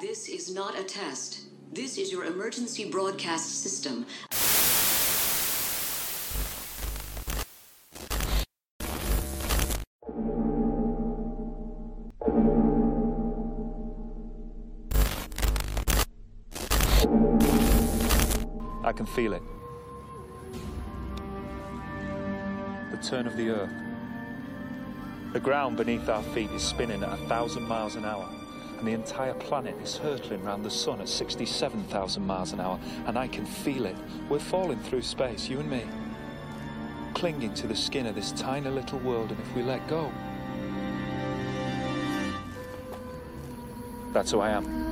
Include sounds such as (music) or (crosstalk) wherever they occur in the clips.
This is not a test. This is your emergency broadcast system. I can feel it. The turn of the earth. The ground beneath our feet is spinning at a thousand miles an hour, and the entire planet is hurtling around the sun at 67,000 miles an hour, and I can feel it. We're falling through space, you and me. Clinging to the skin of this tiny little world, and if we let go, that's who I am.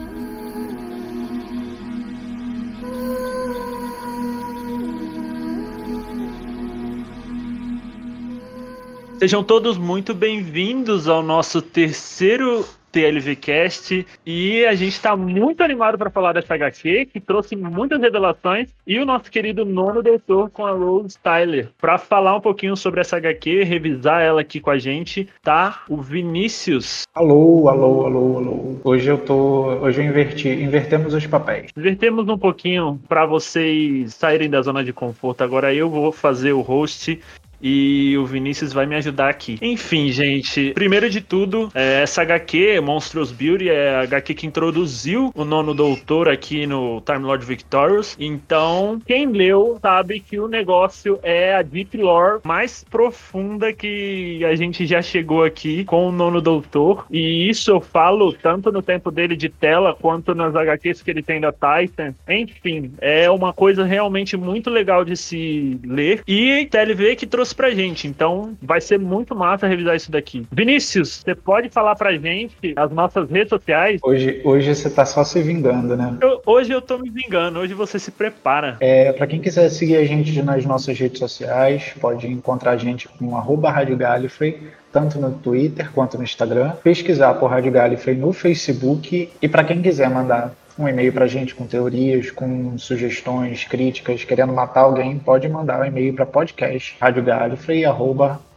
Sejam todos muito bem-vindos ao nosso terceiro TLVcast e a gente está muito animado para falar dessa HQ que trouxe muitas revelações e o nosso querido nono doutor com a Rose Tyler para falar um pouquinho sobre essa HQ, revisar ela aqui com a gente, tá? O Vinícius. Alô, alô, alô, alô. Hoje eu tô, hoje eu inverti, invertemos os papéis. Invertemos um pouquinho para vocês saírem da zona de conforto. Agora eu vou fazer o host e o Vinícius vai me ajudar aqui. Enfim, gente, primeiro de tudo, é, essa HQ, Monstrous Beauty, é a HQ que introduziu o nono doutor aqui no Time Lord Victorious. Então, quem leu sabe que o negócio é a Deep Lore mais profunda que a gente já chegou aqui com o nono doutor. E isso eu falo tanto no tempo dele de tela quanto nas HQs que ele tem da Titan. Enfim, é uma coisa realmente muito legal de se ler. E TLV que trouxe pra gente. Então vai ser muito massa revisar isso daqui. Vinícius, você pode falar pra gente as nossas redes sociais? Hoje, hoje você tá só se vingando, né? Eu, hoje eu tô me vingando, hoje você se prepara. É, pra quem quiser seguir a gente nas nossas redes sociais, pode encontrar a gente com arroba Rádio Gallifrey, tanto no Twitter quanto no Instagram. Pesquisar por Rádio Gallifrey no Facebook. E para quem quiser mandar um e-mail para a gente com teorias, com sugestões, críticas, querendo matar alguém, pode mandar o um e-mail para podcast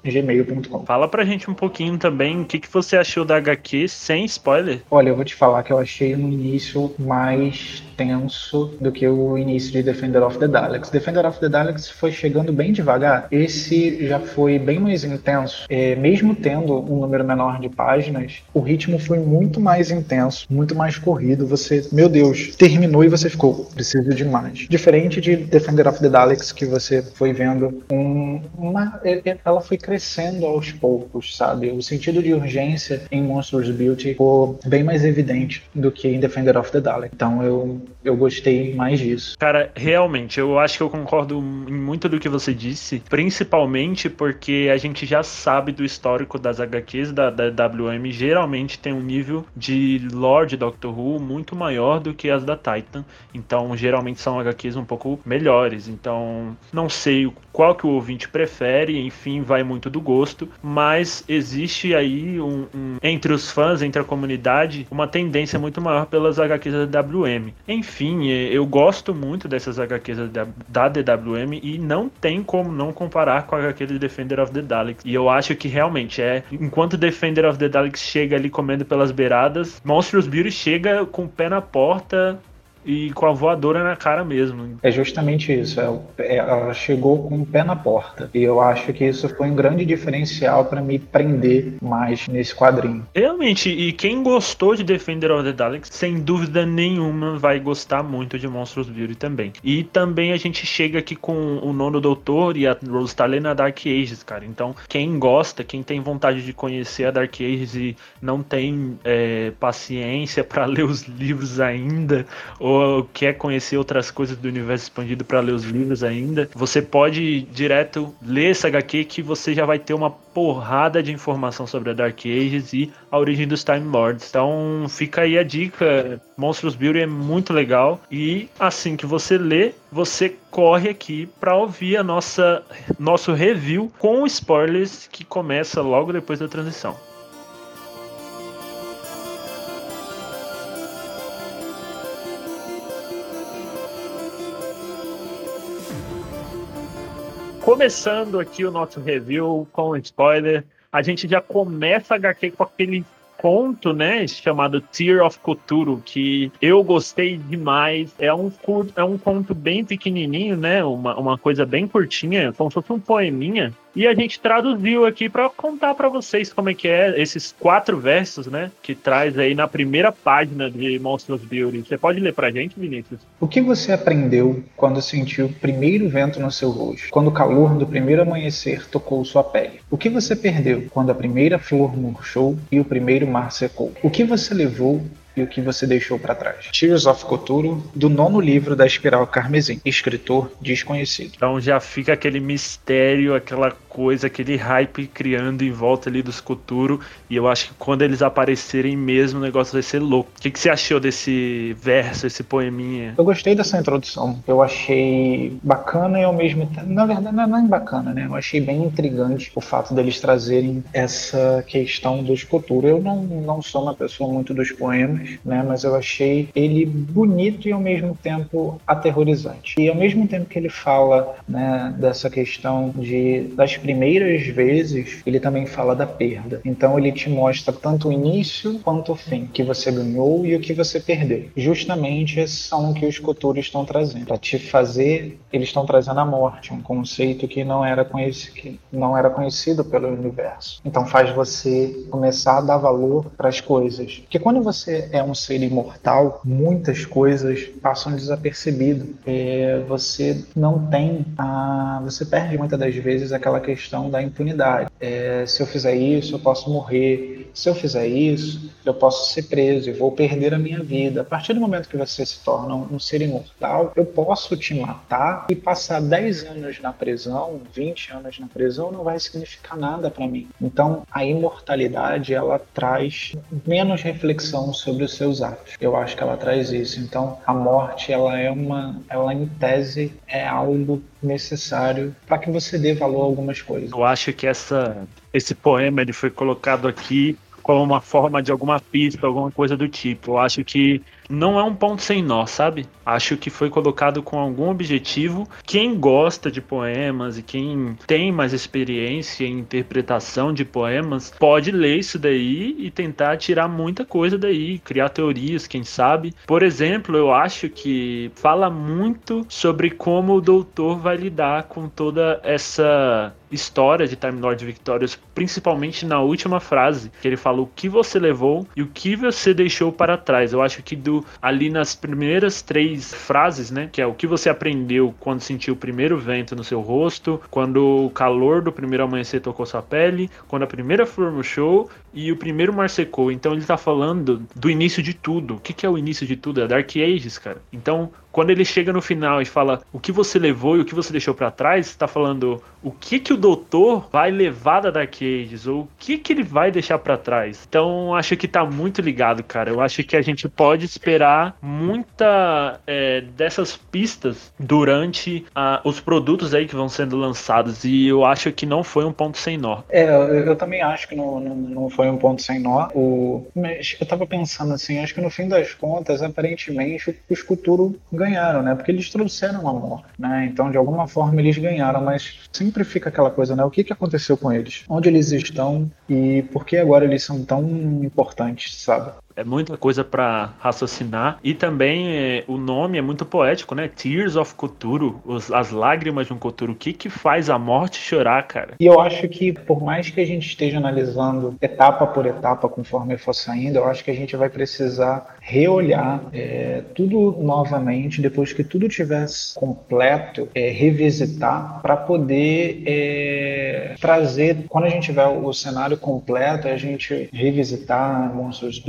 gmail.com. Fala pra gente um pouquinho também o que, que você achou da HQ sem spoiler. Olha, eu vou te falar que eu achei no início mais tenso do que o início de Defender of the Daleks. Defender of the Daleks foi chegando bem devagar. Esse já foi bem mais intenso. É, mesmo tendo um número menor de páginas, o ritmo foi muito mais intenso, muito mais corrido. Você, meu Deus, terminou e você ficou, preciso de mais. Diferente de Defender of the Daleks, que você foi vendo um, uma. É, é, ela foi crescendo aos poucos, sabe? O sentido de urgência em Monsters Beauty ficou bem mais evidente do que em Defender of the Dalek. Então eu, eu gostei mais disso. Cara, realmente, eu acho que eu concordo em muito do que você disse, principalmente porque a gente já sabe do histórico das HQs da, da WM, geralmente tem um nível de lore de Doctor Who muito maior do que as da Titan. Então, geralmente são HQs um pouco melhores. Então, não sei qual que o ouvinte prefere, enfim, vai muito do gosto, mas existe aí um, um, entre os fãs, entre a comunidade, uma tendência muito maior pelas HQs da WM. Enfim, eu gosto muito dessas HQs da, da DWM e não tem como não comparar com a HQ de Defender of the Daleks. E eu acho que realmente é, enquanto Defender of the Daleks chega ali comendo pelas beiradas, Monsters Beauty chega com o pé na porta, e com a voadora na cara mesmo. É justamente isso. É, ela chegou com o pé na porta. E eu acho que isso foi um grande diferencial para me prender mais nesse quadrinho. Realmente, e quem gostou de Defender of the Daleks, sem dúvida nenhuma, vai gostar muito de Monstros Beauty também. E também a gente chega aqui com o Nono Doutor e a Rose Tyler na Dark Ages, cara. Então, quem gosta, quem tem vontade de conhecer a Dark Ages e não tem é, paciência para (laughs) ler os livros ainda, ou quer conhecer outras coisas do universo expandido para ler os livros ainda, você pode direto ler essa HQ que você já vai ter uma porrada de informação sobre a Dark Ages e a origem dos Time Lords. Então fica aí a dica, Monstros Beauty é muito legal e assim que você lê, você corre aqui para ouvir a nossa nosso review com spoilers que começa logo depois da transição. Começando aqui o nosso review com spoiler, a gente já começa a HQ com aquele conto, né, chamado Tear of Cthulhu, que eu gostei demais. É um, é um conto bem pequenininho, né, uma, uma coisa bem curtinha, como se fosse um poeminha. E a gente traduziu aqui para contar para vocês como é que é esses quatro versos, né? Que traz aí na primeira página de Monsters Beauty. Você pode ler pra gente, Vinícius? O que você aprendeu quando sentiu o primeiro vento no seu rosto? Quando o calor do primeiro amanhecer tocou sua pele? O que você perdeu quando a primeira flor murchou e o primeiro mar secou? O que você levou e o que você deixou para trás. Tears of Cthulhu, do nono livro da Espiral Carmesim, escritor desconhecido. Então já fica aquele mistério, aquela coisa, aquele hype criando em volta ali dos Cthulhu, e eu acho que quando eles aparecerem mesmo, o negócio vai ser louco. O que, que você achou desse verso, esse poeminha? Eu gostei dessa introdução. Eu achei bacana e ao mesmo tempo, na verdade, não é bacana, né? Eu achei bem intrigante o fato deles trazerem essa questão dos Cthulhu. Eu não, não sou uma pessoa muito dos poemas, né? Mas eu achei ele bonito e ao mesmo tempo aterrorizante. E ao mesmo tempo que ele fala, né, dessa questão de das primeiras vezes, ele também fala da perda. Então ele te mostra tanto o início quanto o fim, que você ganhou e o que você perdeu. Justamente são o que os culturos estão trazendo, para te fazer, eles estão trazendo a morte, um conceito que não era conhecido, que não era conhecido pelo universo. Então faz você começar a dar valor para as coisas. Porque quando você é um ser imortal, muitas coisas passam desapercebido. É, você não tem a, você perde muitas das vezes aquela questão da impunidade. É, se eu fizer isso, eu posso morrer. Se eu fizer isso, eu posso ser preso e vou perder a minha vida. A partir do momento que você se torna um ser imortal, eu posso te matar e passar 10 anos na prisão, 20 anos na prisão, não vai significar nada para mim. Então, a imortalidade ela traz menos reflexão sobre os seus atos. Eu acho que ela traz isso. Então, a morte, ela é uma, ela em tese é algo necessário para que você dê valor a algumas coisas. Eu acho que essa esse poema ele foi colocado aqui como uma forma de alguma pista, alguma coisa do tipo. Eu acho que não é um ponto sem nó, sabe? Acho que foi colocado com algum objetivo. Quem gosta de poemas e quem tem mais experiência em interpretação de poemas pode ler isso daí e tentar tirar muita coisa daí, criar teorias, quem sabe. Por exemplo, eu acho que fala muito sobre como o doutor vai lidar com toda essa história de Time Lord Victorious, principalmente na última frase, que ele fala o que você levou e o que você deixou para trás. Eu acho que do ali nas primeiras três frases, né? Que é o que você aprendeu quando sentiu o primeiro vento no seu rosto, quando o calor do primeiro amanhecer tocou sua pele, quando a primeira flor murchou e o primeiro mar secou. Então ele tá falando do início de tudo. O que, que é o início de tudo? É Dark Ages, cara. Então, quando ele chega no final e fala o que você levou e o que você deixou para trás, está falando o que que o doutor vai levar da Dark Ages ou o que que ele vai deixar para trás. Então, acho que tá muito ligado, cara. Eu acho que a gente pode esperar muita é, dessas pistas durante a, os produtos aí que vão sendo lançados e eu acho que não foi um ponto sem nó. É, eu, eu também acho que não, não, não foi um ponto sem nó. O, mas eu tava pensando assim, acho que no fim das contas, aparentemente, o Escuturo ganharam, né? Porque eles trouxeram amor, né? Então, de alguma forma, eles ganharam, mas sempre fica aquela coisa, né? O que, que aconteceu com eles? Onde eles estão e por que agora eles são tão importantes, sabe? É muita coisa para raciocinar. E também é, o nome é muito poético, né? Tears of Cthulhu, os, as lágrimas de um Cthulhu. O que que faz a morte chorar, cara? E eu acho que, por mais que a gente esteja analisando etapa por etapa conforme for saindo, eu acho que a gente vai precisar reolhar é, tudo novamente, depois que tudo tivesse completo, é, revisitar para poder é, trazer, quando a gente tiver o cenário completo, a gente revisitar Monsters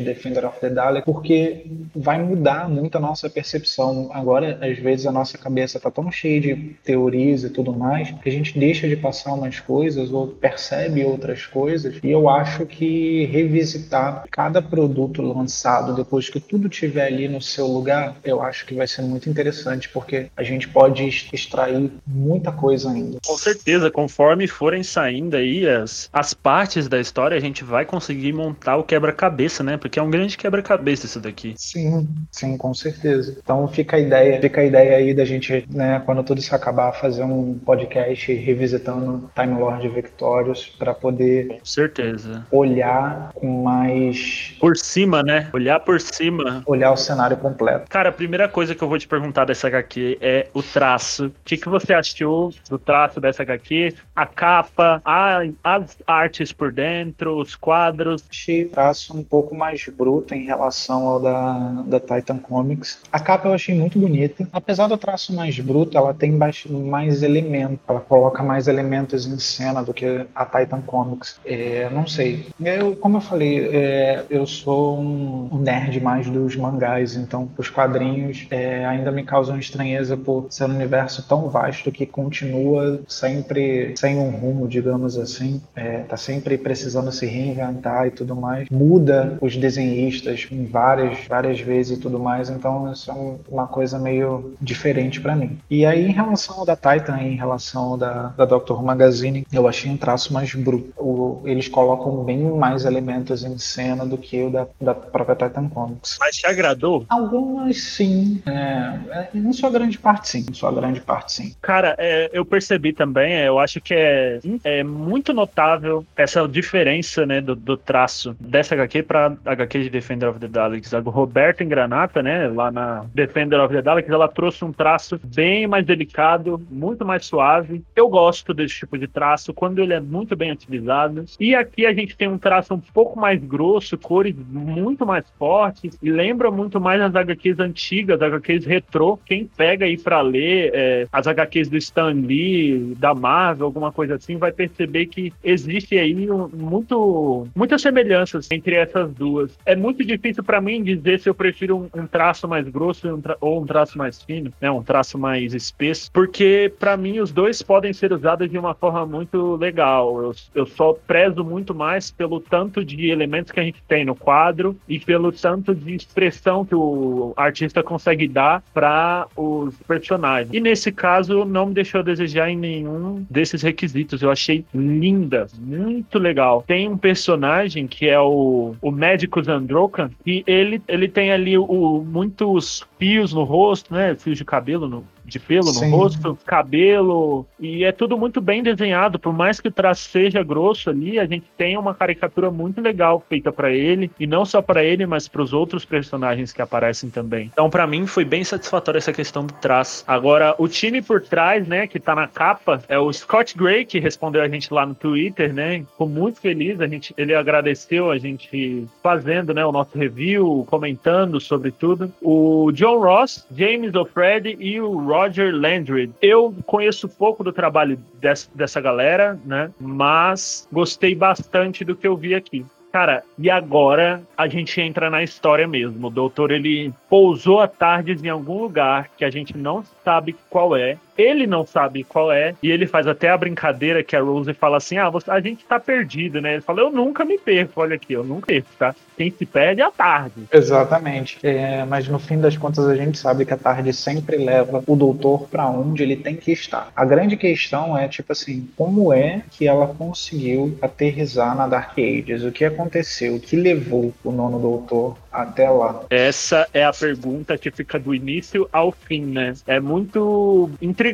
Defender of the Dalek, porque vai mudar muito a nossa percepção. Agora, às vezes, a nossa cabeça está tão cheia de teorias e tudo mais, que a gente deixa de passar umas coisas ou percebe outras coisas. E eu acho que revisitar cada produto lançado depois que tudo tiver ali no seu lugar, eu acho que vai ser muito interessante, porque a gente pode extrair muita coisa ainda. Com certeza, conforme forem saindo aí as, as partes da história, a gente vai conseguir montar o quebra-cabeça, né? porque é um grande quebra-cabeça isso daqui. Sim, sim, com certeza. Então fica a ideia, fica a ideia aí da gente, né, quando tudo isso acabar, fazer um podcast revisitando Time Lord Victorious para poder com certeza olhar com mais por cima, né? Olhar por cima, olhar o cenário completo. Cara, a primeira coisa que eu vou te perguntar dessa HQ é o traço. O que, que você achou do traço dessa HQ? A capa, a, as artes por dentro, os quadros? Achei o traço um pouco mais bruto em relação ao da, da Titan Comics. A capa eu achei muito bonita. Apesar do traço mais bruto, ela tem mais elementos. Ela coloca mais elementos em cena do que a Titan Comics. É, não sei. Eu, como eu falei, é, eu sou um nerd mais dos mangás, então os quadrinhos é, ainda me causam estranheza por ser um universo tão vasto que continua sempre sem um rumo, digamos assim. É, tá sempre precisando se reinventar e tudo mais. Muda os desenhistas várias, várias vezes e tudo mais, então isso é uma coisa meio diferente para mim. E aí, em relação ao da Titan, em relação ao da, da Doctor Magazine, eu achei um traço mais bruto. O, eles colocam bem mais elementos em cena do que o da, da própria Titan Comics. Mas te agradou? Algumas sim. É, é, em sua grande parte, sim. Em sua grande parte, sim. Cara, é, eu percebi também, é, eu acho que é, é muito notável essa diferença né, do, do traço dessa HQ para HQ de Defender of the Daleks. A Roberta Granata, né, lá na Defender of the Daleks, ela trouxe um traço bem mais delicado, muito mais suave. Eu gosto desse tipo de traço quando ele é muito bem utilizado. E aqui a gente tem um traço um pouco mais grosso, cores muito mais fortes e lembra muito mais as HQs antigas, as HQs retrô. Quem pega aí para ler é, as HQs do Stan Lee, da Marvel, alguma coisa assim, vai perceber que existe aí um, muito, muitas semelhanças entre essas duas. É muito difícil para mim dizer se eu prefiro um, um traço mais grosso um tra ou um traço mais fino, né, um traço mais espesso, porque para mim os dois podem ser usados de uma forma muito legal. Eu, eu só prezo muito mais pelo tanto de elementos que a gente tem no quadro e pelo tanto de expressão que o artista consegue dar para os personagens. E nesse caso, não me deixou a desejar em nenhum desses requisitos. Eu achei linda, muito legal. Tem um personagem que é o, o médico Zandrokan, e ele, ele tem ali o, muitos fios no rosto, né? Fios de cabelo no, de pelo Sim. no rosto, cabelo, e é tudo muito bem desenhado. Por mais que o traço seja grosso ali, a gente tem uma caricatura muito legal feita para ele, e não só para ele, mas para os outros personagens que aparecem também. Então, para mim, foi bem satisfatória essa questão do traço. Agora, o time por trás, né, que tá na capa, é o Scott Gray, que respondeu a gente lá no Twitter, né? Ficou muito feliz, a gente, ele agradeceu a gente fazendo, né, o nosso review, comentando sobre tudo. O John Ross, James O'Freddy e o Rob Roger Landry. Eu conheço pouco do trabalho dessa, dessa galera, né? Mas gostei bastante do que eu vi aqui. Cara, e agora a gente entra na história mesmo. O doutor ele pousou a tardes em algum lugar que a gente não sabe qual é. Ele não sabe qual é. E ele faz até a brincadeira que a Rose fala assim: Ah, você, a gente tá perdido, né? Ele fala: Eu nunca me perco. Olha aqui, eu nunca perco, tá? Quem se perde é a tarde. Exatamente. É, mas no fim das contas a gente sabe que a tarde sempre leva o doutor para onde ele tem que estar. A grande questão é, tipo assim, como é que ela conseguiu aterrizar na Dark Ages? O que aconteceu? O que levou o nono doutor até lá? Essa é a pergunta que fica do início ao fim, né? É muito intrigante.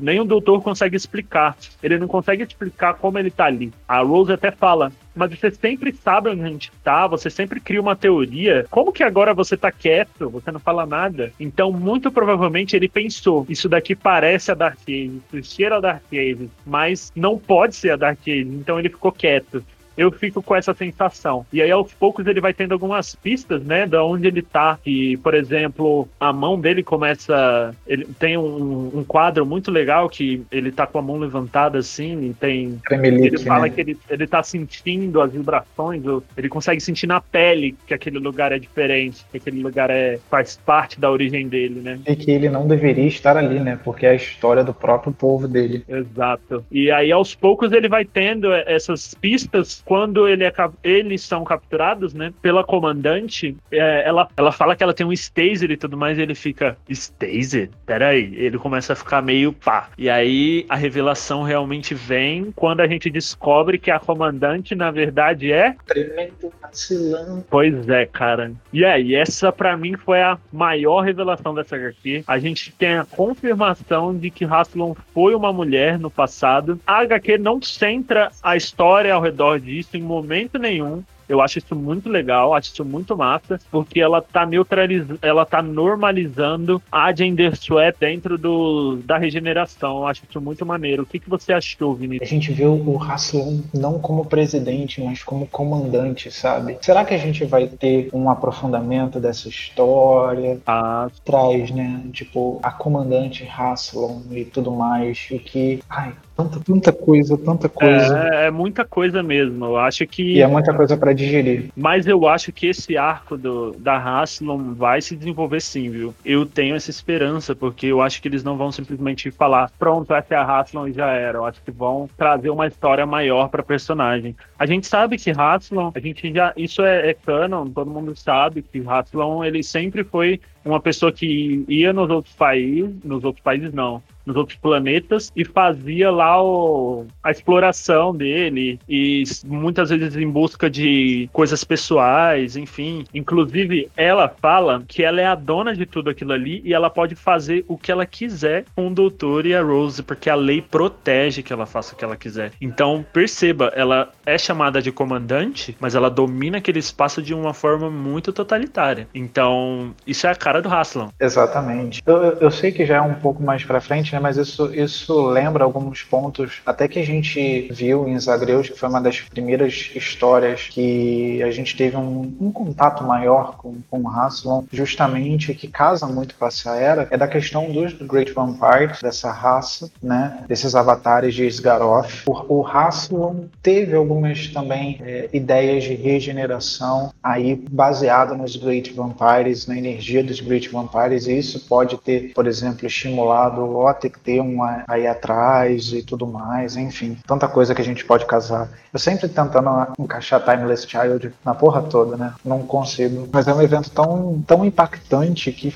Nem o doutor consegue explicar. Ele não consegue explicar como ele tá ali. A Rose até fala: mas você sempre sabe onde a gente tá, você sempre cria uma teoria. Como que agora você tá quieto, você não fala nada? Então, muito provavelmente ele pensou: isso daqui parece a Dark Age, isso cheira a Dark Age, mas não pode ser a Dark Age. Então ele ficou quieto eu fico com essa sensação. E aí, aos poucos, ele vai tendo algumas pistas, né, da onde ele tá. E, por exemplo, a mão dele começa. Ele tem um, um quadro muito legal que ele tá com a mão levantada assim, e tem. Tremelique, ele fala né? que ele, ele tá sentindo as vibrações, ele consegue sentir na pele que aquele lugar é diferente, que aquele lugar é, faz parte da origem dele, né? E que ele não deveria estar ali, né? Porque é a história do próprio povo dele. Exato. E aí, aos poucos, ele vai tendo essas pistas quando ele é, eles são capturados, né, pela comandante, é, ela, ela fala que ela tem um Staser e tudo mais, e ele fica, Staser? Peraí. Ele começa a ficar meio pá. E aí a revelação realmente vem quando a gente descobre que a comandante, na verdade, é. Tremendo vacilão. Pois é, cara. E aí, essa para mim foi a maior revelação dessa HQ. A gente tem a confirmação de que Rassilon foi uma mulher no passado. A HQ não centra a história ao redor disso em momento nenhum. Eu acho isso muito legal, acho isso muito massa, porque ela tá neutralizando, ela tá normalizando a gender swap dentro do, da regeneração. Eu acho isso muito maneiro. O que, que você achou, Vinícius? A gente vê o Rassilon não como presidente, mas como comandante, sabe? Será que a gente vai ter um aprofundamento dessa história? Ah. Traz, né? Tipo, a comandante Rassilon e tudo mais. E que. Ai, Tanta, tanta coisa, tanta coisa. É, é, muita coisa mesmo. Eu acho que. E é muita coisa para digerir. Mas eu acho que esse arco do, da Haslam vai se desenvolver sim, viu? Eu tenho essa esperança, porque eu acho que eles não vão simplesmente falar, pronto, essa é a Haslam e já era. Eu acho que vão trazer uma história maior pra personagem. A gente sabe que Haslam, a gente já. Isso é, é canon, todo mundo sabe que Haslam, ele sempre foi uma pessoa que ia nos outros países, nos outros países não, nos outros planetas e fazia lá o, a exploração dele e muitas vezes em busca de coisas pessoais, enfim. Inclusive, ela fala que ela é a dona de tudo aquilo ali e ela pode fazer o que ela quiser com o doutor e a Rose, porque a lei protege que ela faça o que ela quiser. Então, perceba, ela é chamada de comandante, mas ela domina aquele espaço de uma forma muito totalitária. Então, isso é a cara do Haslam. Exatamente. Eu, eu sei que já é um pouco mais pra frente, né? Mas isso, isso lembra alguns pontos, até que a gente viu em Zagreus, que foi uma das primeiras histórias que a gente teve um, um contato maior com, com o Haslam, justamente que casa muito com essa era, é da questão dos Great Vampires, dessa raça, né? Desses avatares de Isgaroth. O, o Haslam teve algumas também é, ideias de regeneração aí baseado nos Great Vampires, na energia dos Great Vampires, e isso pode ter, por exemplo, estimulado o ter um aí atrás e tudo mais, enfim, tanta coisa que a gente pode casar. Eu sempre tentando encaixar Timeless Child na porra toda, né? Não consigo. Mas é um evento tão, tão impactante que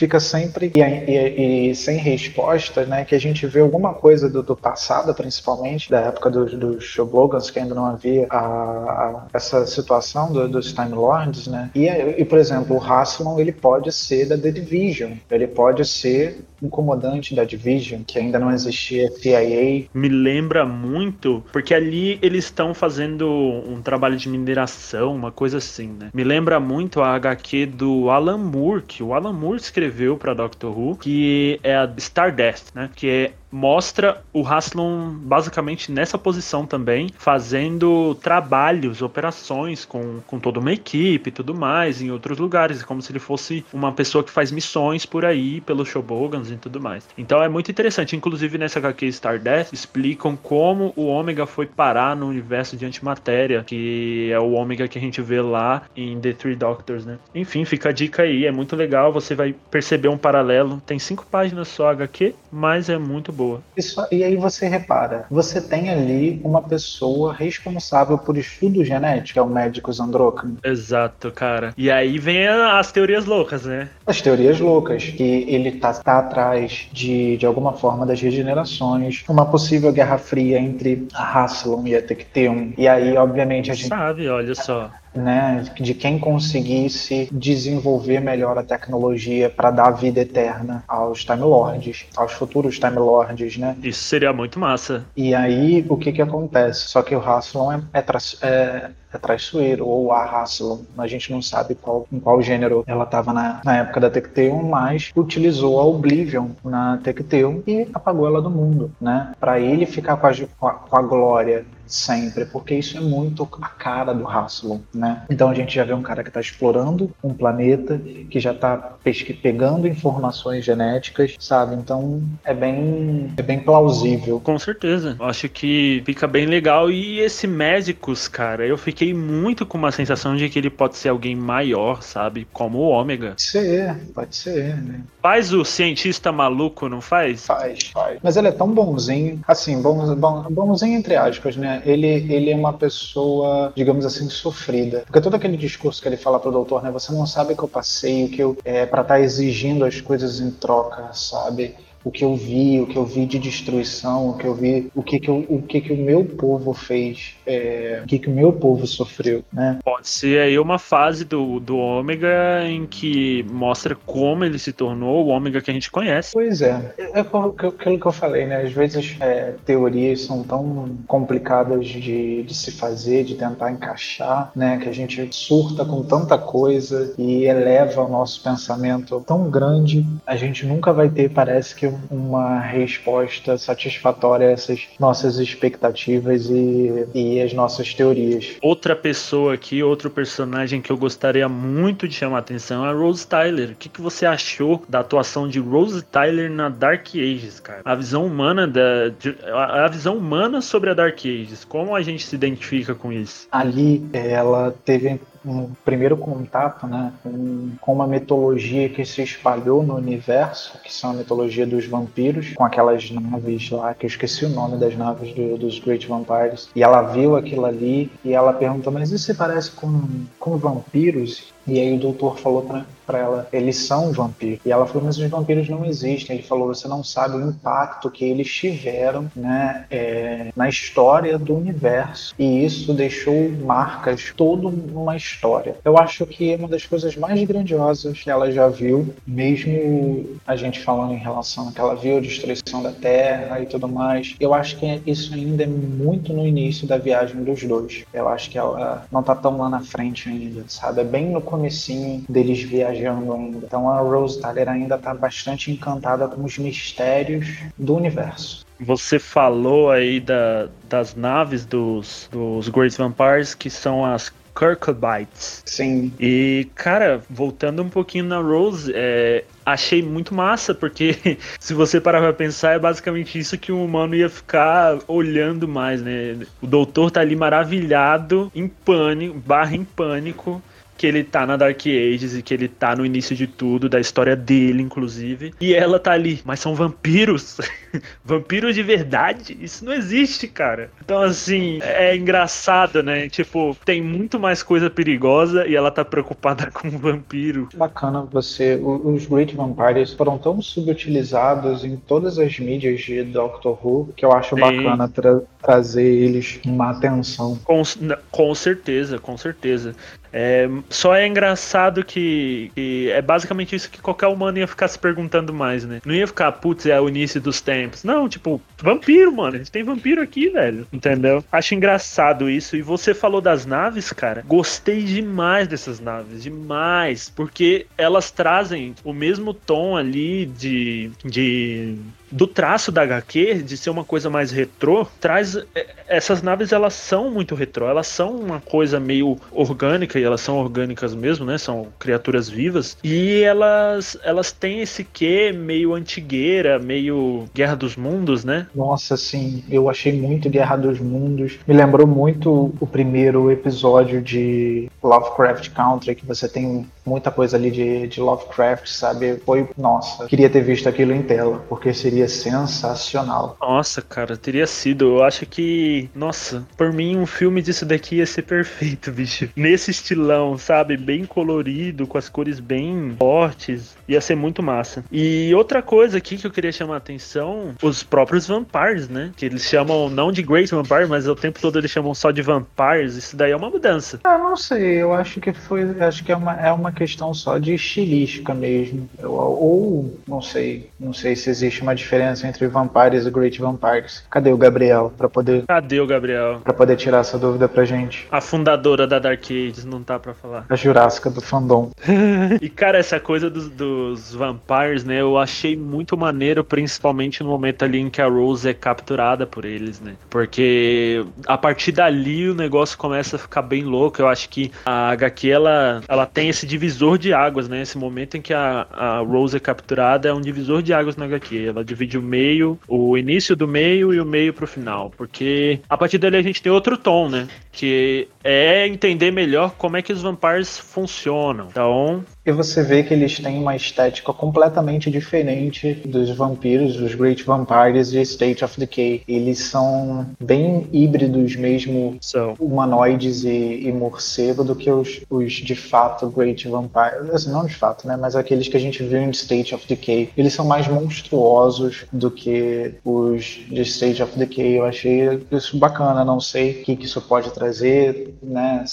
fica sempre e, e, e, sem respostas, né? Que a gente vê alguma coisa do, do passado, principalmente, da época dos, dos Shoblogans, que ainda não havia a, a, essa situação do, dos Time Lords, né? E, e, por exemplo, o Hasselman, ele pode ser da The Division, ele pode ser um comandante da Division, que ainda não existia CIA. Me lembra muito, porque ali eles estão fazendo um trabalho de mineração, uma coisa assim, né? Me lembra muito a HQ do Alan Moore, que o Alan Moore escreveu para Doctor Who, que é a Stardust, né? Que é mostra o Haslon basicamente nessa posição também, fazendo trabalhos, operações com, com toda uma equipe e tudo mais em outros lugares, como se ele fosse uma pessoa que faz missões por aí, pelos Shobogans e tudo mais. Então é muito interessante, inclusive nessa HQ Stardust explicam como o Ômega foi parar no universo de antimatéria, que é o Ômega que a gente vê lá em The Three Doctors, né? Enfim, fica a dica aí, é muito legal, você vai perceber um paralelo. Tem cinco páginas só HQ, mas é muito boa. Isso, e aí você repara, você tem ali uma pessoa responsável por estudo genético, é o médico Zandrokan. Exato, cara. E aí vem as teorias loucas, né? As teorias loucas, que ele tá, tá atrás de, de alguma forma das regenerações, uma possível guerra fria entre a Haslam e a Tecteum. E aí, obviamente, a gente. Sabe, olha só né, de quem conseguisse desenvolver melhor a tecnologia para dar vida eterna aos Time Lords, aos futuros Time Lords, né? Isso seria muito massa. E aí, o que que acontece? Só que o Rassilon é, é, é, é traiçoeiro, ou a Rassilon, a gente não sabe qual, em qual gênero ela estava na, na época da Tecteum, mas utilizou a Oblivion na Tecteum e apagou ela do mundo, né? Para ele ficar com a, com a glória sempre, porque isso é muito a cara do Haslam, né? Então a gente já vê um cara que está explorando um planeta, que já está pegando informações genéticas, sabe? Então é bem, é bem plausível. Com certeza. Acho que fica bem legal. E esse Médicos, cara, eu fiquei muito com uma sensação de que ele pode ser alguém maior, sabe? Como o Ômega. Pode ser, pode ser, né? Faz o cientista maluco, não faz? Faz, faz. Mas ele é tão bonzinho, assim, bom, bonzinho entre aspas, né? Ele, ele é uma pessoa, digamos assim, sofrida. Porque todo aquele discurso que ele fala pro doutor, né? Você não sabe o que eu passei, o que eu. É, para estar tá exigindo as coisas em troca, sabe? O que eu vi, o que eu vi de destruição, o que eu vi, o que que, eu, o, que, que o meu povo fez, é, o que, que o meu povo sofreu, né? Pode ser aí uma fase do, do Ômega em que mostra como ele se tornou o Ômega que a gente conhece. Pois é, é aquilo que eu falei, né? Às vezes é, teorias são tão complicadas de, de se fazer, de tentar encaixar, né? Que a gente surta com tanta coisa e eleva o nosso pensamento tão grande, a gente nunca vai ter, parece que uma resposta satisfatória a essas nossas expectativas e, e as nossas teorias. Outra pessoa aqui, outro personagem que eu gostaria muito de chamar a atenção é a Rose Tyler. O que, que você achou da atuação de Rose Tyler na Dark Ages, cara? A visão humana da de, a, a visão humana sobre a Dark Ages. Como a gente se identifica com isso? Ali ela teve um primeiro contato né, com, com uma mitologia que se espalhou no universo, que são a mitologia dos vampiros, com aquelas naves lá, que eu esqueci o nome das naves do, dos Great Vampires, e ela viu aquilo ali e ela perguntou, mas isso se parece com, com vampiros? E aí o doutor falou pra, pra ela, eles são vampiros. E ela falou, mas os vampiros não existem. Ele falou, você não sabe o impacto que eles tiveram né, é, na história do universo. E isso deixou marcas, toda uma história. Eu acho que é uma das coisas mais grandiosas que ela já viu, mesmo a gente falando em relação a que ela viu a destruição da Terra e tudo mais. Eu acho que isso ainda é muito no início da viagem dos dois. Eu acho que ela não tá tão lá na frente ainda, sabe? É bem no comecinho deles viajando Então a Rose Tyler ainda está bastante encantada com os mistérios do universo. Você falou aí da, das naves dos, dos Great Vampires, que são as Kirkabites. Sim. E, cara, voltando um pouquinho na Rose, é, achei muito massa, porque (laughs) se você parar pra pensar, é basicamente isso que o humano ia ficar olhando mais, né? O doutor tá ali maravilhado, em pânico, barra em pânico, que ele tá na Dark Ages e que ele tá no início de tudo, da história dele, inclusive. E ela tá ali, mas são vampiros. (laughs) (laughs) vampiros de verdade? Isso não existe, cara. Então, assim, é engraçado, né? Tipo, tem muito mais coisa perigosa e ela tá preocupada (laughs) com o vampiro. Bacana você. Os Great Vampires foram tão subutilizados em todas as mídias de Doctor Who que eu acho Sim. bacana tra trazer eles uma atenção. Com, com certeza, com certeza. É, só é engraçado que, que, é basicamente isso que qualquer humano ia ficar se perguntando mais, né? Não ia ficar, putz, é o início dos tempos. Não, tipo, vampiro, mano. A gente tem vampiro aqui, velho. Entendeu? Acho engraçado isso. E você falou das naves, cara. Gostei demais dessas naves. Demais. Porque elas trazem o mesmo tom ali de. de do traço da HQ, de ser uma coisa mais retrô, traz. É, essas naves elas são muito retrô, elas são uma coisa meio orgânica, e elas são orgânicas mesmo, né? São criaturas vivas. E elas, elas têm esse quê meio antigueira, meio Guerra dos Mundos, né? Nossa, sim, eu achei muito Guerra dos Mundos. Me lembrou muito o primeiro episódio de Lovecraft Country, que você tem muita coisa ali de, de Lovecraft, sabe? Foi, nossa, queria ter visto aquilo em tela, porque seria sensacional. Nossa, cara, teria sido. Eu acho que, nossa, por mim um filme disso daqui ia ser (laughs) perfeito, bicho. Nesse estilão, sabe? Bem colorido, com as cores bem fortes. Ia ser muito massa. E outra coisa aqui que eu queria chamar a atenção, os próprios vampires, né? Que eles chamam não de Great Vampire, mas o tempo todo eles chamam só de vampires. Isso daí é uma mudança. Ah, não sei. Eu acho que foi. Acho que é uma, é uma questão só de estilística mesmo. Ou, não sei. Não sei se existe uma diferença entre Vampires e Great Vampires. Cadê o Gabriel para poder. Cadê o Gabriel? Para poder tirar essa dúvida pra gente. A fundadora da Dark Ages, não tá pra falar. A Jurássica do fandom. (laughs) e cara, essa coisa dos, dos vampires, né? Eu achei muito maneiro, principalmente no momento ali em que a Rose é capturada por eles, né? Porque a partir dali o negócio começa a ficar bem louco. Eu acho que a HQ ela, ela tem esse divisor de águas, né? Esse momento em que a, a Rose é capturada é um divisor de águas na HQ. Ela divide o meio, o início do meio e o meio pro final. Porque a partir dali a gente tem outro tom, né? Que é entender melhor como é que os vampires funcionam. Então, e você vê que eles têm uma estética completamente diferente dos vampiros, dos Great Vampires de State of Decay. Eles são bem híbridos mesmo, humanoides e, e morcego, do que os, os de fato Great Vampires. Assim, não de fato, né? Mas aqueles que a gente viu em State of Decay. Eles são mais monstruosos do que os de State of Decay. Eu achei isso bacana, não sei o que, que isso pode trazer, né?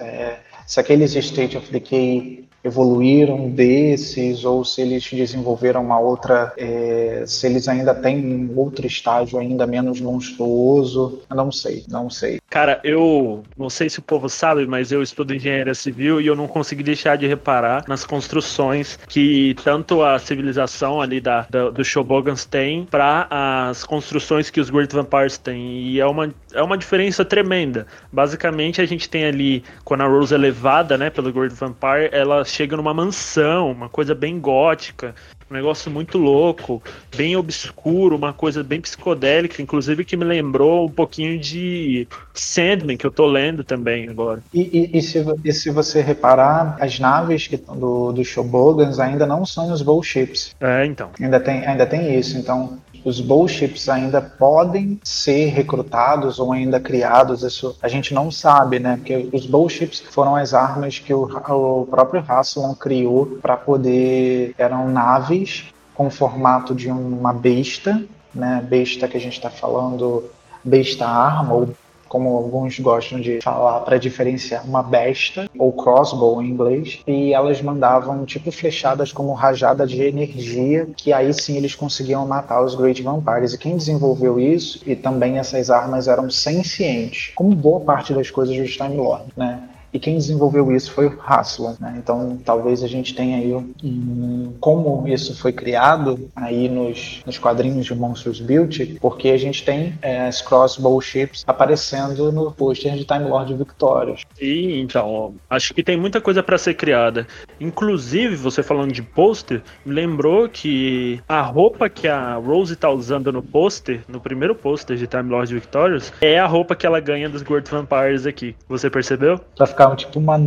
É, se aqueles State of Decay evoluíram desses ou se eles desenvolveram uma outra, é, se eles ainda têm um outro estágio ainda menos monstruoso, eu não sei, não sei. Cara, eu não sei se o povo sabe, mas eu estudo engenharia civil e eu não consegui deixar de reparar nas construções que tanto a civilização ali da, da do Shobogans tem para as construções que os Great Vampires têm. E é uma, é uma diferença tremenda. Basicamente, a gente tem ali, quando a Rose é levada né, pelo Great Vampire, ela chega numa mansão, uma coisa bem gótica, um negócio muito louco, bem obscuro, uma coisa bem psicodélica, inclusive que me lembrou um pouquinho de Sandman, que eu tô lendo também agora. E, e, e, se, e se, você reparar, as naves que do, do Shobogans ainda não são os Bullships. É, então. Ainda tem, ainda tem isso, então os bullships ainda podem ser recrutados ou ainda criados, isso a gente não sabe, né? Porque os bullships foram as armas que o, o próprio Haslam criou para poder. eram naves com o formato de uma besta, né? Besta que a gente está falando, besta arma ou como alguns gostam de falar para diferenciar uma besta ou crossbow em inglês, e elas mandavam tipo flechadas como rajada de energia, que aí sim eles conseguiam matar os Great Vampires. E quem desenvolveu isso e também essas armas eram sencientes, como boa parte das coisas do Time Lord, né? E quem desenvolveu isso foi o Haslam, né? Então talvez a gente tenha aí um, como isso foi criado aí nos, nos quadrinhos de Monsters Beauty, porque a gente tem é, as crossbow ships aparecendo no pôster de Time Lord Victorious. E então, acho que tem muita coisa para ser criada. Inclusive, você falando de pôster, me lembrou que a roupa que a Rose tá usando no pôster, no primeiro pôster de Time Lord Victorious, é a roupa que ela ganha dos Great Vampires aqui. Você percebeu? Pra ficar ficar tipo uma,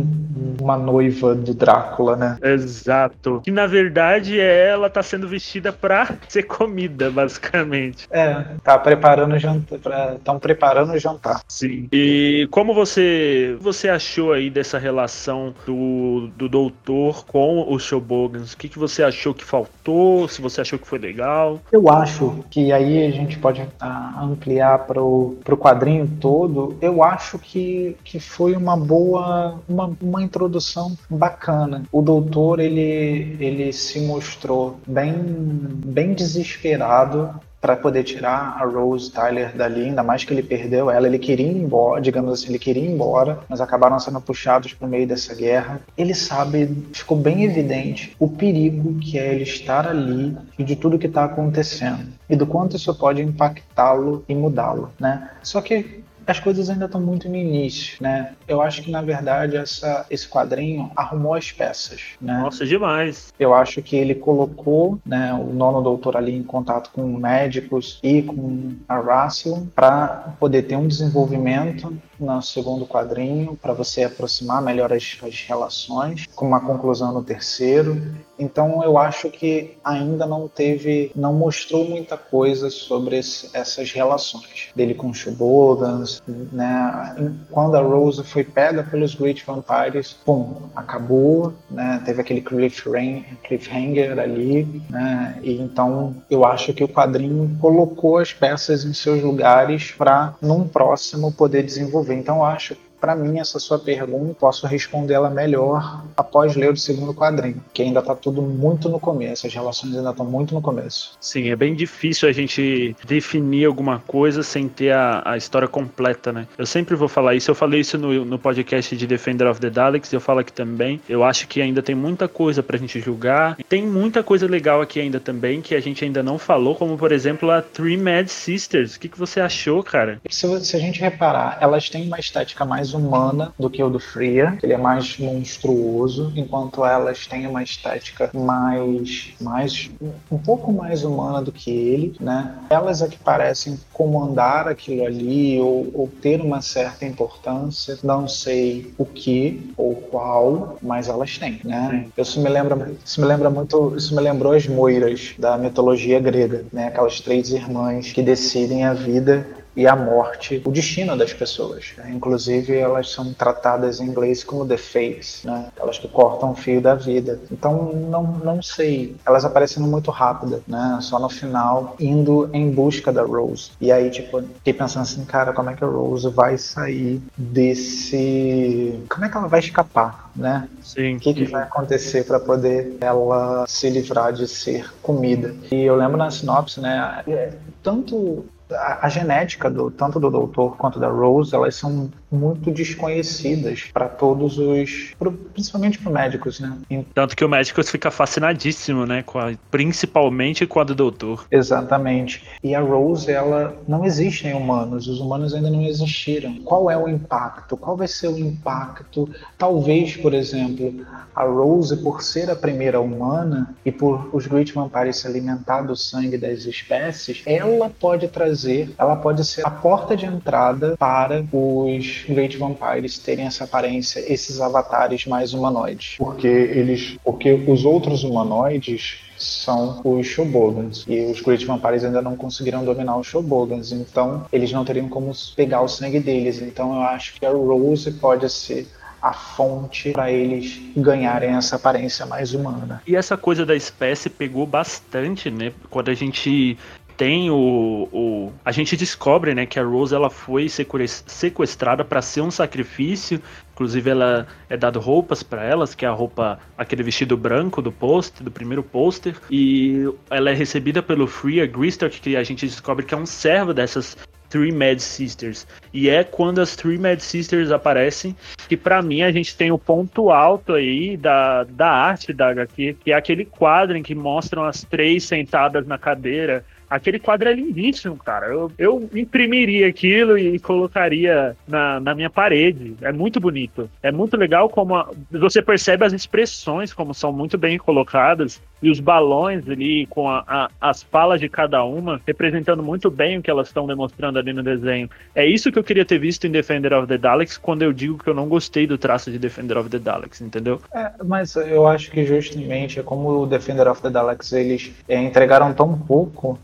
uma noiva do Drácula, né? Exato. Que na verdade é ela tá sendo vestida pra (laughs) ser comida, basicamente. É, tá preparando o jantar. Estão preparando o jantar. Sim. E como você você achou aí dessa relação do, do doutor com os Shobogans? O que, que você achou que faltou? Se você achou que foi legal? Eu acho que aí a gente pode ah, ampliar pro, pro quadrinho todo. Eu acho que, que foi uma boa uma, uma, introdução bacana. O doutor ele, ele se mostrou bem, bem desesperado para poder tirar a Rose Tyler dali, ainda mais que ele perdeu ela, ele queria ir embora, digamos assim, ele queria ir embora, mas acabaram sendo puxados para o meio dessa guerra. Ele sabe, ficou bem evidente o perigo que é ele estar ali e de tudo que está acontecendo e do quanto isso pode impactá-lo e mudá-lo, né? Só que as coisas ainda estão muito no início, né? Eu acho que na verdade essa, esse quadrinho arrumou as peças, né? Nossa, demais. Eu acho que ele colocou, né, o nono doutor ali em contato com médicos e com a Russell para poder ter um desenvolvimento no segundo quadrinho para você aproximar melhor as, as relações, com uma conclusão no terceiro. Então eu acho que ainda não teve, não mostrou muita coisa sobre esse, essas relações dele com os Shobogans, né? Quando a Rose foi pega pelos Great Vampires, pum, acabou, né? Teve aquele cliffhanger ali, né? E então eu acho que o quadrinho colocou as peças em seus lugares para num próximo poder desenvolver desenvolver. Então, acho para mim, essa sua pergunta, posso respondê-la melhor após ler o segundo quadrinho, que ainda está tudo muito no começo, as relações ainda estão muito no começo. Sim, é bem difícil a gente definir alguma coisa sem ter a, a história completa, né? Eu sempre vou falar isso, eu falei isso no, no podcast de Defender of the Daleks, eu falo aqui também. Eu acho que ainda tem muita coisa pra gente julgar. Tem muita coisa legal aqui ainda também que a gente ainda não falou, como por exemplo a Three Mad Sisters. O que, que você achou, cara? Se, se a gente reparar, elas têm uma estética mais mais humana do que o do Freya. Ele é mais monstruoso, enquanto elas têm uma estética mais, mais um pouco mais humana do que ele, né? Elas é que parecem comandar aquilo ali ou, ou ter uma certa importância. Não sei o que ou qual, mas elas têm, né? Isso me lembra, isso me lembra muito, isso me lembrou as moiras da mitologia grega, né? Aquelas três irmãs que decidem a vida e a morte, o destino das pessoas. Né? Inclusive, elas são tratadas em inglês como the fates, né? Elas que cortam o fio da vida. Então, não, não sei. Elas aparecendo muito rápida, né? Só no final, indo em busca da Rose. E aí, tipo, fiquei pensando assim, cara, como é que a Rose vai sair desse... Como é que ela vai escapar, né? Sim. O que, que vai acontecer para poder ela se livrar de ser comida? E eu lembro na sinopse, né? É, tanto a, a, genética do tanto do doutor quanto da Rose elas são muito desconhecidas para todos os principalmente para médicos né? Tanto que o médico fica fascinadíssimo né com a, principalmente com a do doutor. Exatamente. E a Rose ela não existe em humanos os humanos ainda não existiram. Qual é o impacto? Qual vai ser o impacto? Talvez por exemplo a Rose por ser a primeira humana e por os Great Vampires se alimentar do sangue das espécies ela pode trazer, ela pode ser a porta de entrada para os Great Vampires terem essa aparência, esses avatares mais humanoides. Porque eles, porque os outros humanoides são os Shobogans. E os Great Vampires ainda não conseguiram dominar os Shobogans. Então, eles não teriam como pegar o sangue deles. Então, eu acho que a Rose pode ser a fonte para eles ganharem essa aparência mais humana. E essa coisa da espécie pegou bastante, né? Quando a gente tem o, o, a gente descobre né que a Rose ela foi sequestrada para ser um sacrifício inclusive ela é dado roupas para elas que é a roupa aquele vestido branco do pôster do primeiro pôster e ela é recebida pelo Freya Gristock que a gente descobre que é um servo dessas Three Mad Sisters. E é quando as Three Mad Sisters aparecem que para mim a gente tem o ponto alto aí da, da arte da HQ, que é aquele quadro em que mostram as três sentadas na cadeira Aquele quadro é lindíssimo, cara. Eu, eu imprimiria aquilo e colocaria na, na minha parede. É muito bonito. É muito legal como a, você percebe as expressões, como são muito bem colocadas, e os balões ali com a, a, as falas de cada uma, representando muito bem o que elas estão demonstrando ali no desenho. É isso que eu queria ter visto em Defender of the Daleks quando eu digo que eu não gostei do traço de Defender of the Daleks, entendeu? É, mas eu acho que justamente como o Defender of the Daleks eles é, entregaram tão pouco?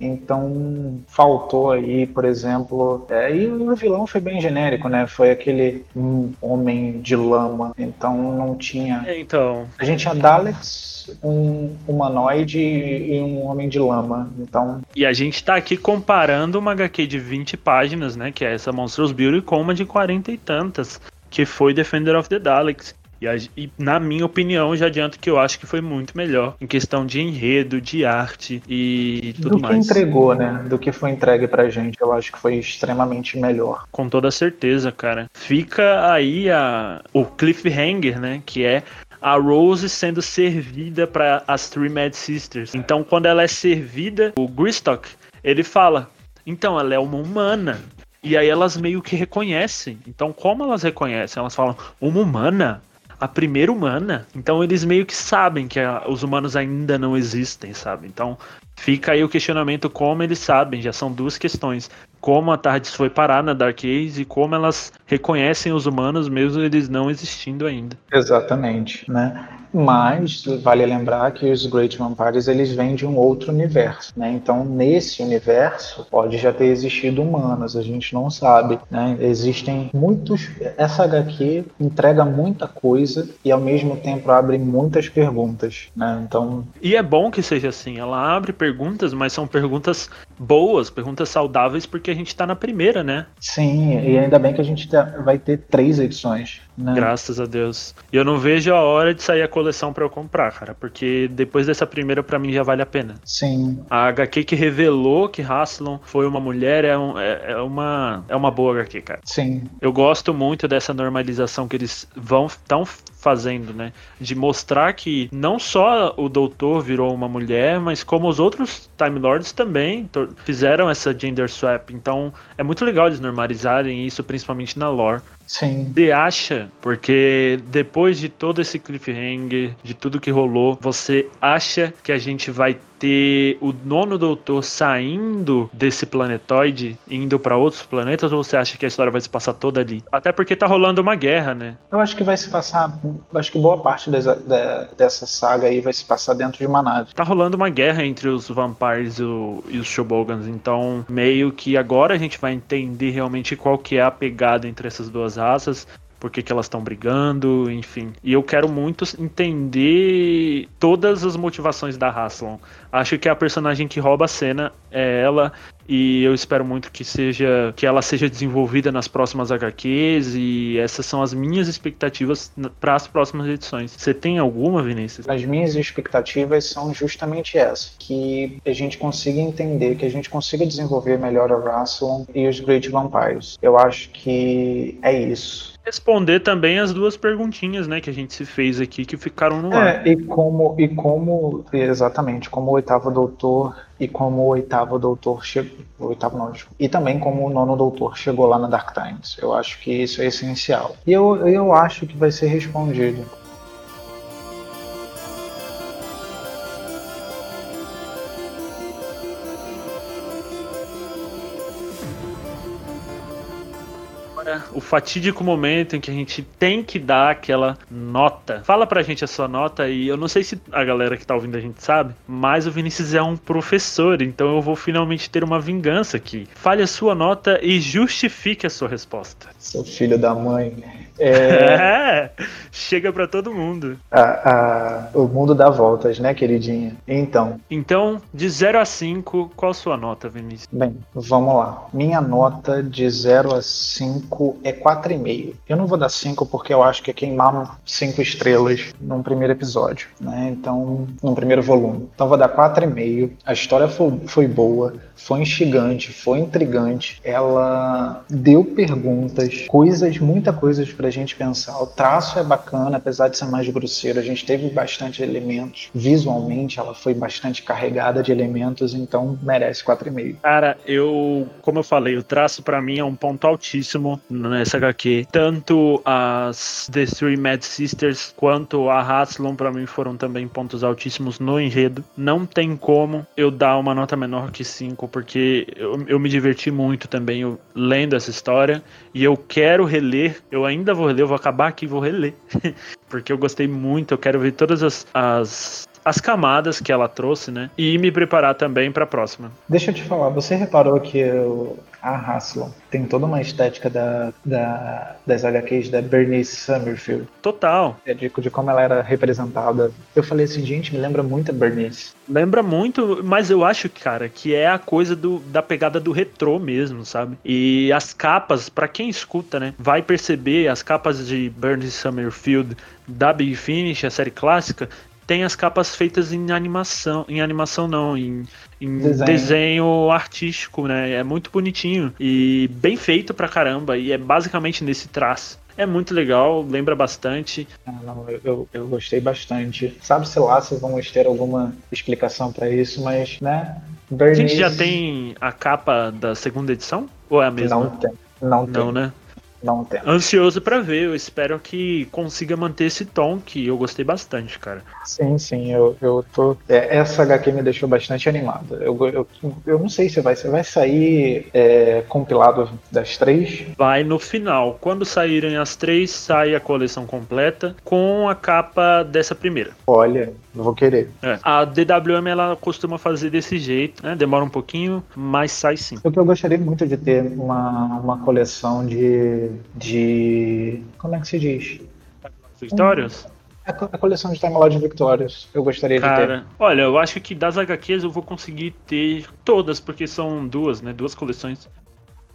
Então faltou aí, por exemplo, é, e o vilão foi bem genérico, né? Foi aquele um homem de lama, então não tinha. É, então. A gente tinha Daleks, um humanoide e um homem de lama, então. E a gente tá aqui comparando uma HQ de 20 páginas, né? Que é essa Monsters Beauty, com uma de 40 e tantas que foi Defender of the Daleks. E, a, e, na minha opinião, já adianto que eu acho que foi muito melhor em questão de enredo, de arte e tudo Do mais. Do que entregou, né? Do que foi entregue pra gente, eu acho que foi extremamente melhor. Com toda certeza, cara. Fica aí a, o cliffhanger, né? Que é a Rose sendo servida para as Three Mad Sisters. Então, quando ela é servida, o Gristock, ele fala: então, ela é uma humana. E aí elas meio que reconhecem. Então, como elas reconhecem? Elas falam: uma humana? A primeira humana. Então eles meio que sabem que a, os humanos ainda não existem, sabe? Então fica aí o questionamento como eles sabem, já são duas questões. Como a TARDIS foi parar na Dark Age e como elas reconhecem os humanos mesmo eles não existindo ainda. Exatamente, né? Mas vale lembrar que os Great Vampires eles vêm de um outro universo, né? Então nesse universo pode já ter existido humanos, a gente não sabe, né? Existem muitos. Essa HQ entrega muita coisa e ao mesmo tempo abre muitas perguntas, né? Então. E é bom que seja assim. Ela abre perguntas, mas são perguntas boas, perguntas saudáveis, porque a gente está na primeira, né? Sim, e ainda bem que a gente tá, vai ter três edições. Né? Graças a Deus. E eu não vejo a hora de sair a coleção para eu comprar, cara, porque depois dessa primeira para mim já vale a pena. Sim. A HQ que revelou que Haslam foi uma mulher é, um, é, é, uma é uma boa HQ, cara. Sim. Eu gosto muito dessa normalização que eles vão tão fazendo, né? De mostrar que não só o doutor virou uma mulher, mas como os outros Time Lords também fizeram essa gender swap. Então é muito legal eles normalizarem isso, principalmente na lore. Sim. Você acha, porque depois de todo esse cliffhanger, de tudo que rolou, você acha que a gente vai ter o nono doutor saindo desse planetoide, indo para outros planetas, ou você acha que a história vai se passar toda ali? Até porque tá rolando uma guerra, né? Eu acho que vai se passar. Acho que boa parte dessa, dessa saga aí vai se passar dentro de uma nave. Tá rolando uma guerra entre os vampires e, o, e os Shobogans, então meio que agora a gente vai entender realmente qual que é a pegada entre essas duas raças por que, que elas estão brigando, enfim. E eu quero muito entender todas as motivações da Haslam. Acho que a personagem que rouba a cena é ela e eu espero muito que seja que ela seja desenvolvida nas próximas HQs e essas são as minhas expectativas para as próximas edições. Você tem alguma, Vinícius? As minhas expectativas são justamente essas, que a gente consiga entender, que a gente consiga desenvolver melhor a Russell e os Great Vampires. Eu acho que é isso responder também as duas perguntinhas, né, que a gente se fez aqui que ficaram no é, ar. E como e como exatamente como oitavo doutor e como o oitavo doutor chegou, oitavo não, e também como o nono doutor chegou lá na Dark Times. Eu acho que isso é essencial. E eu, eu acho que vai ser respondido. O fatídico momento em que a gente tem que dar aquela nota. Fala pra gente a sua nota e eu não sei se a galera que tá ouvindo a gente sabe, mas o Vinícius é um professor, então eu vou finalmente ter uma vingança aqui. Fale a sua nota e justifique a sua resposta. Seu filho da mãe. É, (laughs) chega para todo mundo. A, a, o mundo dá voltas, né, queridinha? Então. Então, de 0 a 5, qual a sua nota, Vinícius? Bem, vamos lá. Minha nota de 0 a 5 é 4,5. Eu não vou dar 5 porque eu acho que é queimar 5 estrelas num primeiro episódio, né? Então, num primeiro volume. Então, vou dar 4,5. A história foi, foi boa, foi instigante, foi intrigante. Ela deu perguntas, coisas, muita coisas pra gente pensar. O traço é bacana, apesar de ser mais grosseiro. A gente teve bastante elementos. Visualmente, ela foi bastante carregada de elementos, então merece 4,5. Cara, eu, como eu falei, o traço para mim é um ponto altíssimo nessa HQ. Tanto as The Three Mad Sisters quanto a Haslon para mim foram também pontos altíssimos no enredo. Não tem como eu dar uma nota menor que 5, porque eu, eu me diverti muito também eu, lendo essa história e eu quero reler, eu ainda vou reler, eu vou acabar aqui e vou reler. (laughs) porque eu gostei muito, eu quero ver todas as, as as camadas que ela trouxe, né? E me preparar também para a próxima. Deixa eu te falar, você reparou que eu, a Haslon tem toda uma estética da, da, das HQs da Bernice Summerfield. Total. É de, de como ela era representada. Eu falei assim, gente, me lembra muito a Bernice. Lembra muito, mas eu acho, cara, que é a coisa do, da pegada do retrô mesmo, sabe? E as capas, para quem escuta, né, vai perceber as capas de Bernice Summerfield da Big Finish, a série clássica, tem as capas feitas em animação, em animação não, em, em desenho. desenho. artístico, né? É muito bonitinho e bem feito pra caramba e é basicamente nesse traço. É muito legal, lembra bastante. Ah, não, eu, eu gostei bastante. Sabe-se lá se vamos ter alguma explicação para isso, mas, né? Bernice... A gente já tem a capa da segunda edição? Ou é a mesma? Não tem. Não, tem. não né? Não tem. Ansioso para ver, eu espero que consiga manter esse tom que eu gostei bastante, cara. Sim, sim, eu, eu tô. É, essa HQ me deixou bastante animado. Eu, eu, eu não sei se vai, se vai sair é, compilado das três. Vai no final. Quando saírem as três, sai a coleção completa com a capa dessa primeira. Olha, vou querer. É. A DWM ela costuma fazer desse jeito, né? Demora um pouquinho, mas sai sim. O que eu gostaria muito de ter uma, uma coleção de de. Como é que se diz? Vitórias? A, a coleção de Time Lord Victorious. Eu gostaria Cara, de ter. Olha, eu acho que das HQs eu vou conseguir ter todas, porque são duas, né? Duas coleções.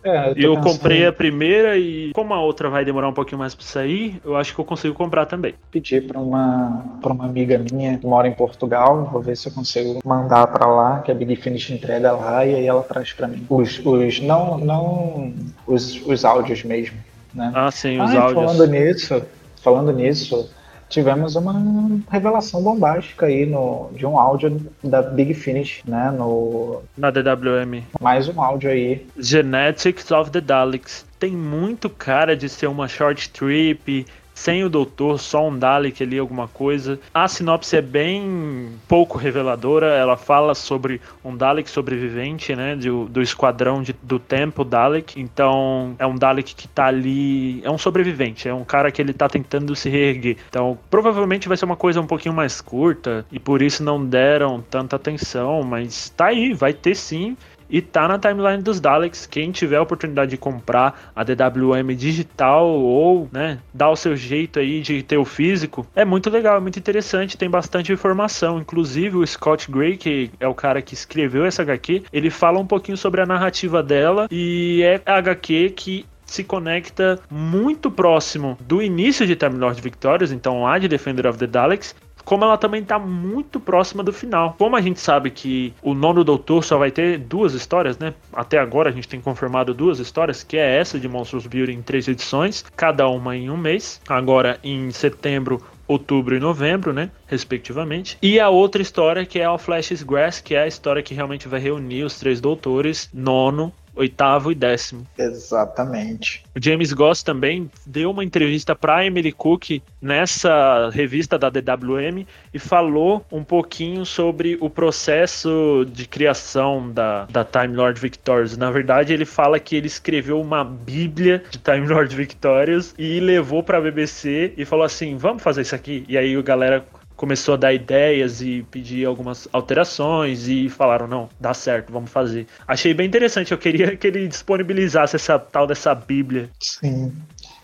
É, eu, eu comprei a primeira e como a outra vai demorar um pouquinho mais para sair, eu acho que eu consigo comprar também. Pedi para uma para uma amiga minha que mora em Portugal, vou ver se eu consigo mandar para lá, que a Big Finish entrega lá e aí ela traz para mim. Os, os não não os, os áudios mesmo, né? Ah, sim, os ah, áudios. Falando nisso, falando nisso, tivemos uma revelação bombástica aí no, de um áudio da Big Finish, né? No, Na DWM. mais um áudio aí. Genetics of the Daleks. Tem muito cara de ser uma short trip, sem o doutor, só um Dalek ali, alguma coisa. A sinopse é bem pouco reveladora, ela fala sobre um Dalek sobrevivente, né, do, do esquadrão de, do Tempo Dalek. Então, é um Dalek que tá ali, é um sobrevivente, é um cara que ele tá tentando se reerguer. Então, provavelmente vai ser uma coisa um pouquinho mais curta e por isso não deram tanta atenção, mas tá aí, vai ter sim. E tá na timeline dos Daleks. Quem tiver a oportunidade de comprar a DWM digital ou, né, dar o seu jeito aí de ter o físico, é muito legal, é muito interessante, tem bastante informação. Inclusive o Scott Gray, que é o cara que escreveu essa HQ, ele fala um pouquinho sobre a narrativa dela e é a HQ que se conecta muito próximo do início de Time Lord Victorious, então a de Defender of the Daleks, como ela também está muito próxima do final. Como a gente sabe que o nono doutor só vai ter duas histórias, né? Até agora a gente tem confirmado duas histórias, que é essa de Monstros Beauty em três edições, cada uma em um mês. Agora em setembro outubro e novembro, né, respectivamente. E a outra história que é o Flash's Grass, que é a história que realmente vai reunir os três doutores, nono, oitavo e décimo. Exatamente. O James Goss também deu uma entrevista para Emily Cook nessa revista da DWM e falou um pouquinho sobre o processo de criação da, da Time Lord Victorious. Na verdade, ele fala que ele escreveu uma bíblia de Time Lord Victorious e levou para a BBC e falou assim: "Vamos fazer isso aqui". E aí a galera começou a dar ideias e pedir algumas alterações e falaram, não, dá certo, vamos fazer. Achei bem interessante, eu queria que ele disponibilizasse essa tal dessa bíblia. Sim,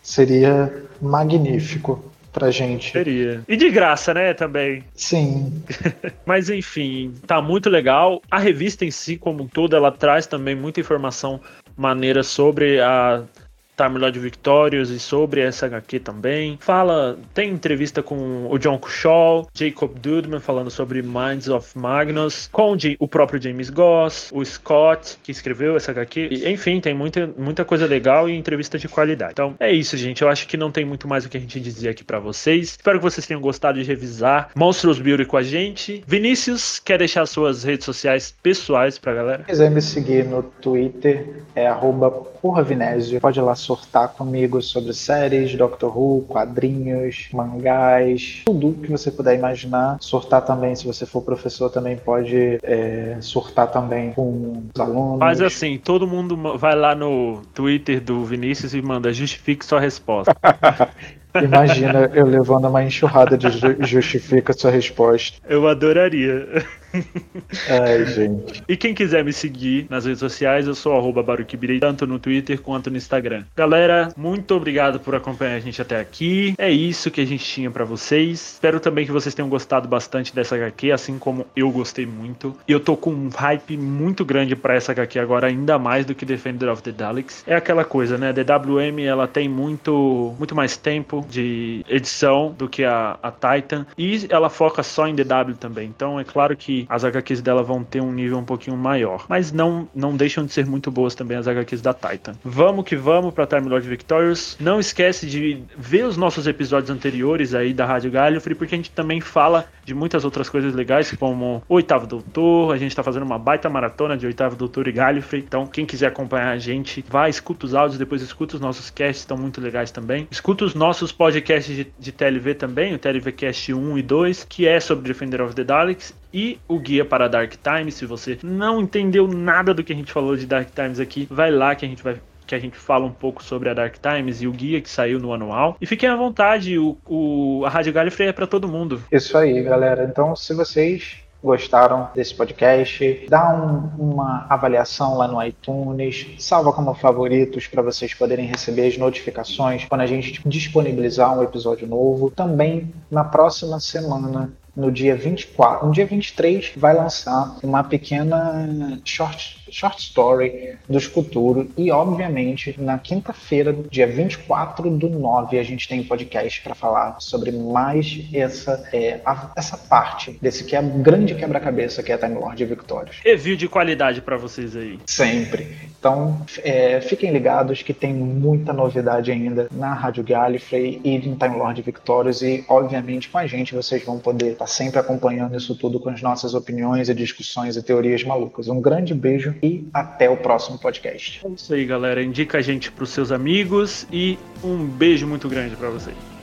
seria magnífico pra gente. Seria. E de graça, né, também. Sim. (laughs) Mas enfim, tá muito legal. A revista em si, como um todo, ela traz também muita informação maneira sobre a Time Lord Victorious e sobre essa HQ também. Fala, tem entrevista com o John Cushall, Jacob Dudman falando sobre Minds of Magnus, com o próprio James Goss, o Scott, que escreveu essa HQ. E, enfim, tem muita, muita coisa legal e entrevista de qualidade. Então, é isso, gente. Eu acho que não tem muito mais o que a gente dizer aqui para vocês. Espero que vocês tenham gostado de revisar Monstros Beauty com a gente. Vinícius, quer deixar suas redes sociais pessoais pra galera? Se quiser me seguir no Twitter, é arroba Pode ir lá surtar comigo sobre séries, Doctor Who, quadrinhos, mangás, tudo que você puder imaginar. Surtar também, se você for professor, também pode é, surtar também com os alunos. Faz assim, todo mundo vai lá no Twitter do Vinícius e manda justifique sua resposta. (laughs) Imagina eu levando uma enxurrada de justifica sua resposta. Eu adoraria. Ai, gente. E quem quiser me seguir nas redes sociais, eu sou arroba Baruquibirei, tanto no Twitter quanto no Instagram. Galera, muito obrigado por acompanhar a gente até aqui. É isso que a gente tinha para vocês. Espero também que vocês tenham gostado bastante dessa HQ, assim como eu gostei muito. E eu tô com um hype muito grande para essa HQ agora, ainda mais do que Defender of the Daleks. É aquela coisa, né? A DWM ela tem muito, muito mais tempo de edição do que a, a Titan. E ela foca só em DW também. Então é claro que as HQs dela vão ter um nível um pouquinho maior. Mas não, não deixam de ser muito boas também as HQs da Titan. Vamos que vamos pra Time Lord Victorious. Não esquece de ver os nossos episódios anteriores aí da Rádio Gallifrey, porque a gente também fala de muitas outras coisas legais, como Oitavo Doutor. A gente tá fazendo uma baita maratona de Oitavo Doutor e Gallifrey. Então, quem quiser acompanhar a gente, vai, escuta os áudios, depois escuta os nossos casts, estão muito legais também. Escuta os nossos podcasts de, de TLV também, o TLVcast 1 e 2, que é sobre Defender of the Daleks e o guia para Dark Times. Se você não entendeu nada do que a gente falou de Dark Times aqui, vai lá que a gente vai que a gente fala um pouco sobre a Dark Times e o guia que saiu no anual. E fiquem à vontade, o, o a Rádio Gallifrey é para todo mundo. Isso aí, galera. Então, se vocês gostaram desse podcast, dá um, uma avaliação lá no iTunes, salva como favoritos para vocês poderem receber as notificações quando a gente disponibilizar um episódio novo. Também na próxima semana no dia 24, no dia 23 vai lançar uma pequena short short story do futuro e obviamente na quinta-feira, dia 24 do 9, a gente tem um podcast para falar sobre mais essa é, a, essa parte desse que é grande quebra-cabeça que é a Time Lord Victorious. Review de qualidade para vocês aí. Sempre. Então, é, fiquem ligados que tem muita novidade ainda na Rádio Gallifrey e no Time Lord Victorious e, obviamente, com a gente vocês vão poder estar sempre acompanhando isso tudo com as nossas opiniões e discussões e teorias malucas. Um grande beijo e até o próximo podcast. É isso aí, galera. Indica a gente para os seus amigos e um beijo muito grande para vocês.